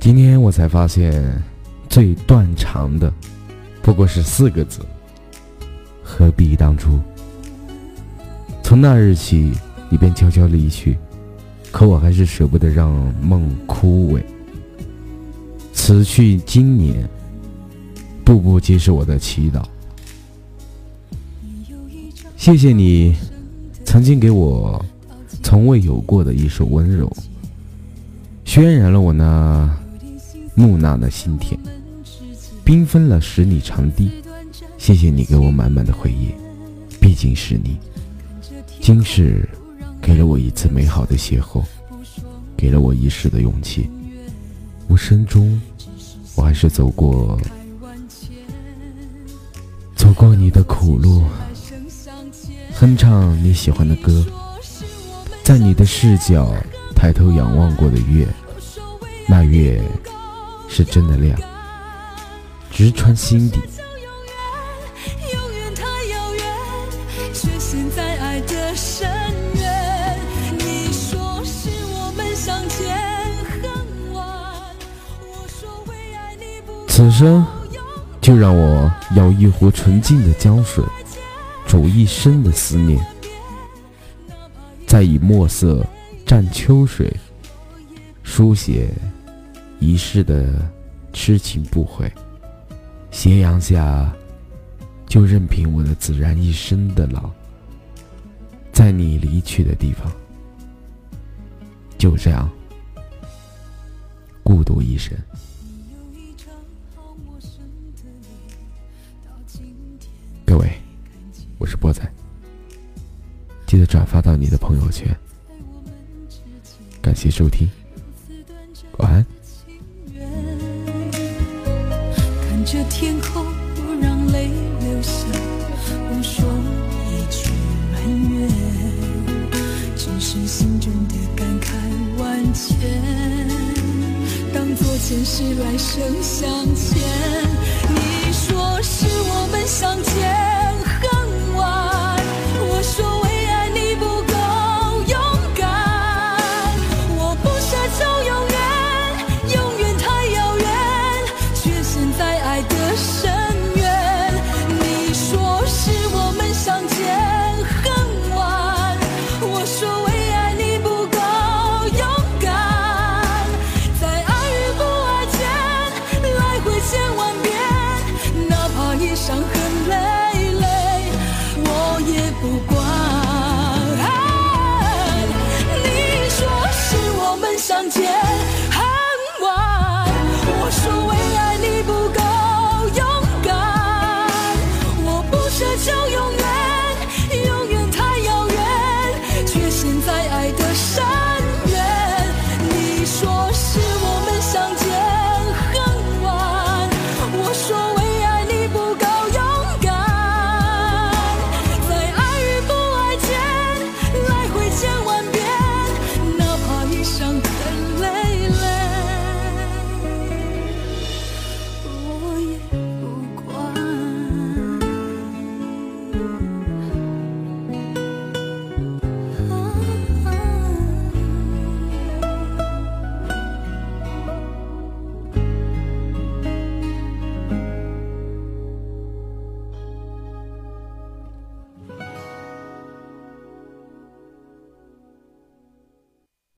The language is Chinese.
今天我才发现，最断肠的不过是四个字：何必当初。从那日起，你便悄悄离去，可我还是舍不得让梦枯萎。此去经年，步步皆是我的祈祷。谢谢你，曾经给我从未有过的一首温柔，渲染了我那。木讷的心田，缤纷了十里长堤。谢谢你给我满满的回忆，毕竟是你。今世给了我一次美好的邂逅，给了我一世的勇气。无声中，我还是走过，走过你的苦路，哼唱你喜欢的歌，在你的视角抬头仰望过的月，那月。是真的亮，直穿心底。此生就让我舀一壶纯净的江水，煮一生的思念，再以墨色蘸秋水，书写。一世的痴情不悔，斜阳下，就任凭我的自然一生的老，在你离去的地方，就这样孤独一生。各位，我是波仔，记得转发到你的朋友圈。感谢收听，晚安。着天空不让泪流下，不说一句埋怨，只是心中的感慨万千，当作前世来生相欠。